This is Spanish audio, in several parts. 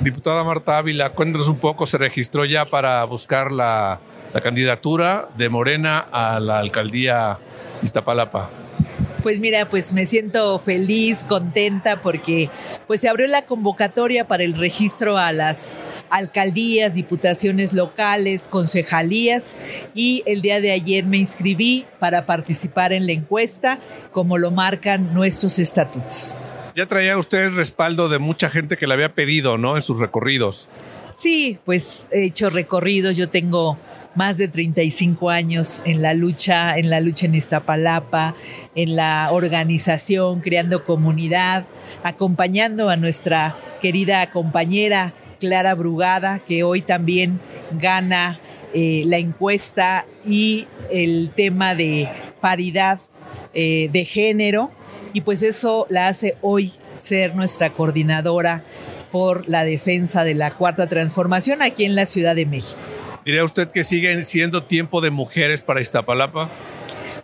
Diputada Marta Ávila, cuéntanos un poco, se registró ya para buscar la, candidatura de Morena a la alcaldía Iztapalapa. Pues mira, pues me siento feliz, contenta porque pues se abrió la convocatoria para el registro a las alcaldías, diputaciones locales, concejalías y el día de ayer me inscribí para participar en la encuesta como lo marcan nuestros estatutos. Ya traía usted respaldo de mucha gente que le había pedido, ¿no? En sus recorridos. Sí, pues he hecho recorridos, yo tengo más de 35 años en la lucha, en la lucha en Iztapalapa, en la organización, creando comunidad, acompañando a nuestra querida compañera Clara Brugada, que hoy también gana eh, la encuesta y el tema de paridad eh, de género. Y pues eso la hace hoy ser nuestra coordinadora por la defensa de la cuarta transformación aquí en la Ciudad de México. ¿Diría usted que siguen siendo tiempo de mujeres para Iztapalapa?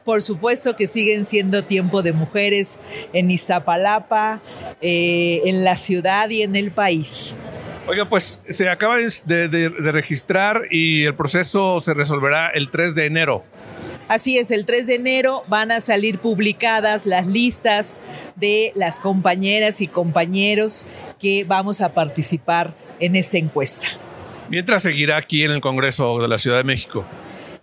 Por supuesto que siguen siendo tiempo de mujeres en Iztapalapa, eh, en la ciudad y en el país. Oiga, pues se acaba de, de, registrar y el proceso se resolverá el 3 de enero. Así es, el 3 de enero van a salir publicadas las listas de las compañeras y compañeros que vamos a participar en esta encuesta. Mientras seguirá aquí en el Congreso de la Ciudad de México.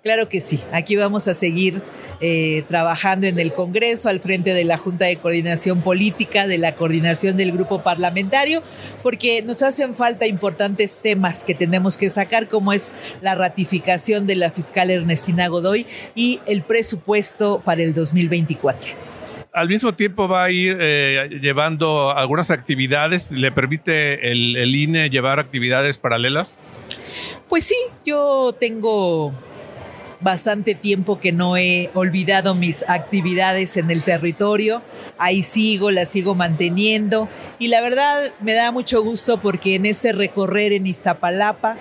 Claro que sí, aquí vamos a seguir eh, trabajando en el Congreso al frente de la Junta de Coordinación Política, de la coordinación del grupo parlamentario, porque nos hacen falta importantes temas que tenemos que sacar, como es la ratificación de la fiscal Ernestina Godoy y el presupuesto para el 2024 al mismo tiempo va a ir eh, llevando algunas actividades. ¿Le permite el, el, INE llevar actividades paralelas? Pues sí, yo tengo bastante tiempo que no he olvidado mis actividades en el territorio. Ahí sigo, las sigo manteniendo. Y la verdad me da mucho gusto porque en este recorrer en Iztapalapa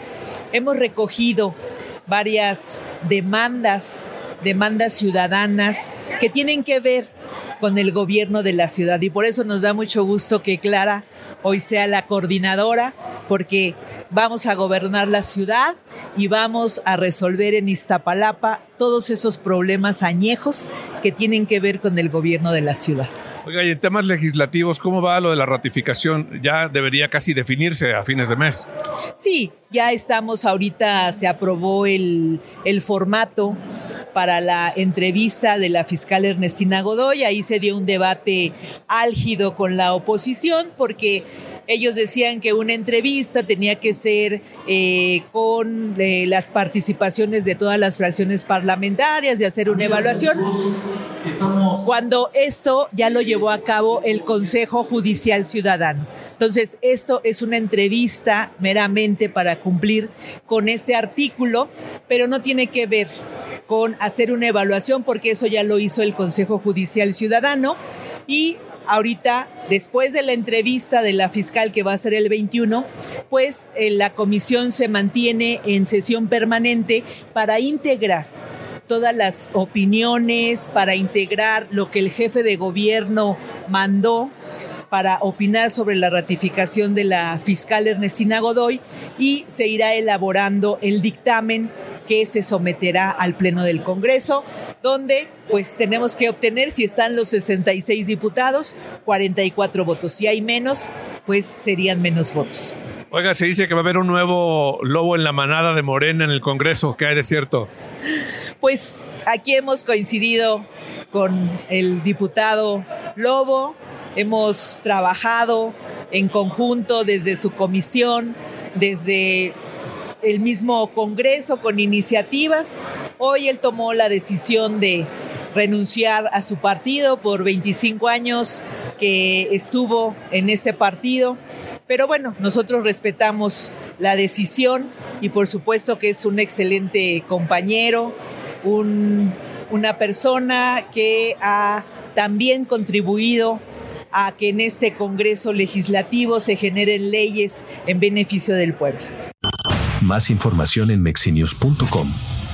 hemos recogido varias demandas, demandas ciudadanas que tienen que ver con el gobierno de la ciudad. Y por eso nos da mucho gusto que Clara hoy sea la coordinadora, porque vamos a gobernar la ciudad y vamos a resolver en Iztapalapa todos esos problemas añejos que tienen que ver con el gobierno de la ciudad. Oiga, y en temas legislativos, ¿cómo va lo de la ratificación? Ya debería casi definirse a fines de mes. Sí, ya estamos ahorita, se aprobó el, el formato para la entrevista de la fiscal Ernestina Godoy. Ahí se dio un debate álgido con la oposición porque ellos decían que una entrevista tenía que ser eh, con eh, las participaciones de todas las fracciones parlamentarias, de hacer una evaluación. Cuando esto ya lo llevó a cabo el Consejo Judicial Ciudadano. Entonces, esto es una entrevista meramente para cumplir con este artículo, pero no tiene que ver con hacer una evaluación, porque eso ya lo hizo el Consejo Judicial Ciudadano. Y ahorita, después de la entrevista de la fiscal que va a ser el 21, pues eh, la comisión se mantiene en sesión permanente para integrar todas las opiniones, para integrar lo que el jefe de gobierno mandó para opinar sobre la ratificación de la fiscal Ernestina Godoy y se irá elaborando el dictamen que se someterá al Pleno del Congreso, donde pues tenemos que obtener, si están los 66 diputados, 44 votos. Si hay menos, pues serían menos votos. Oiga, se dice que va a haber un nuevo lobo en la manada de Morena en el Congreso. ¿Qué hay de cierto? Pues aquí hemos coincidido con el diputado Lobo, hemos trabajado en conjunto desde su comisión, desde el mismo Congreso con iniciativas. Hoy él tomó la decisión de renunciar a su partido por 25 años que estuvo en este partido. Pero bueno, nosotros respetamos la decisión y por supuesto que es un excelente compañero, una persona que ha también contribuido a que en este Congreso legislativo se generen leyes en beneficio del pueblo. Más información en mexinews.com.